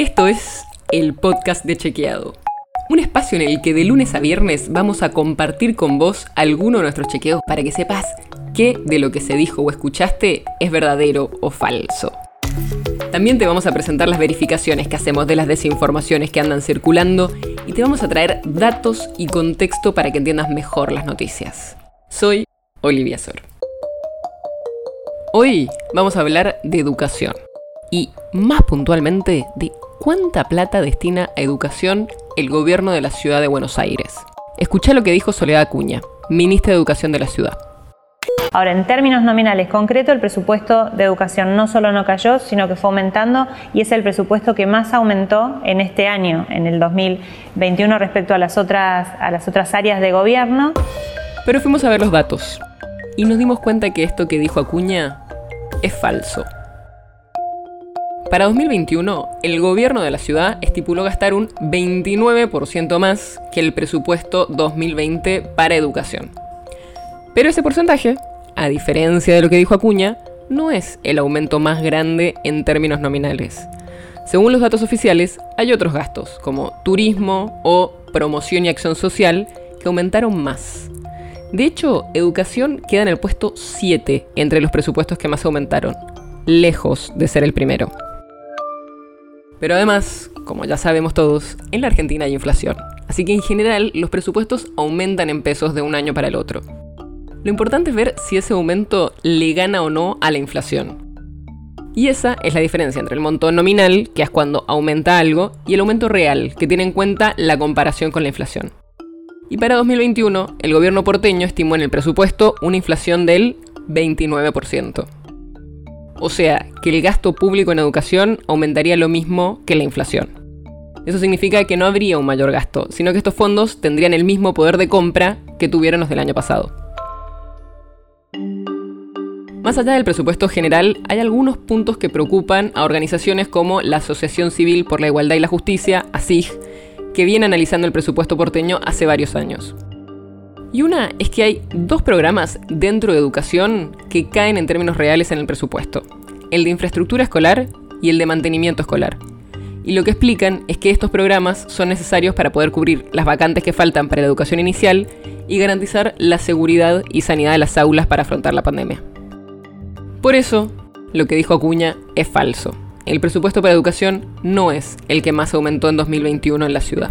Esto es el podcast de Chequeado. Un espacio en el que de lunes a viernes vamos a compartir con vos alguno de nuestros chequeos para que sepas qué de lo que se dijo o escuchaste es verdadero o falso. También te vamos a presentar las verificaciones que hacemos de las desinformaciones que andan circulando y te vamos a traer datos y contexto para que entiendas mejor las noticias. Soy Olivia Sor. Hoy vamos a hablar de educación y más puntualmente de cuánta plata destina a educación el gobierno de la ciudad de Buenos Aires. Escucha lo que dijo Soledad Acuña, ministra de Educación de la ciudad. Ahora, en términos nominales concretos, el presupuesto de educación no solo no cayó, sino que fue aumentando y es el presupuesto que más aumentó en este año, en el 2021, respecto a las otras, a las otras áreas de gobierno. Pero fuimos a ver los datos y nos dimos cuenta que esto que dijo Acuña es falso. Para 2021, el gobierno de la ciudad estipuló gastar un 29% más que el presupuesto 2020 para educación. Pero ese porcentaje, a diferencia de lo que dijo Acuña, no es el aumento más grande en términos nominales. Según los datos oficiales, hay otros gastos, como turismo o promoción y acción social, que aumentaron más. De hecho, educación queda en el puesto 7 entre los presupuestos que más aumentaron, lejos de ser el primero. Pero además, como ya sabemos todos, en la Argentina hay inflación, así que en general los presupuestos aumentan en pesos de un año para el otro. Lo importante es ver si ese aumento le gana o no a la inflación. Y esa es la diferencia entre el monto nominal, que es cuando aumenta algo, y el aumento real, que tiene en cuenta la comparación con la inflación. Y para 2021, el gobierno porteño estimó en el presupuesto una inflación del 29%. O sea, que el gasto público en educación aumentaría lo mismo que la inflación. Eso significa que no habría un mayor gasto, sino que estos fondos tendrían el mismo poder de compra que tuvieron los del año pasado. Más allá del presupuesto general, hay algunos puntos que preocupan a organizaciones como la Asociación Civil por la Igualdad y la Justicia, ASIG, que viene analizando el presupuesto porteño hace varios años. Y una es que hay dos programas dentro de educación que caen en términos reales en el presupuesto. El de infraestructura escolar y el de mantenimiento escolar. Y lo que explican es que estos programas son necesarios para poder cubrir las vacantes que faltan para la educación inicial y garantizar la seguridad y sanidad de las aulas para afrontar la pandemia. Por eso, lo que dijo Acuña es falso. El presupuesto para educación no es el que más aumentó en 2021 en la ciudad.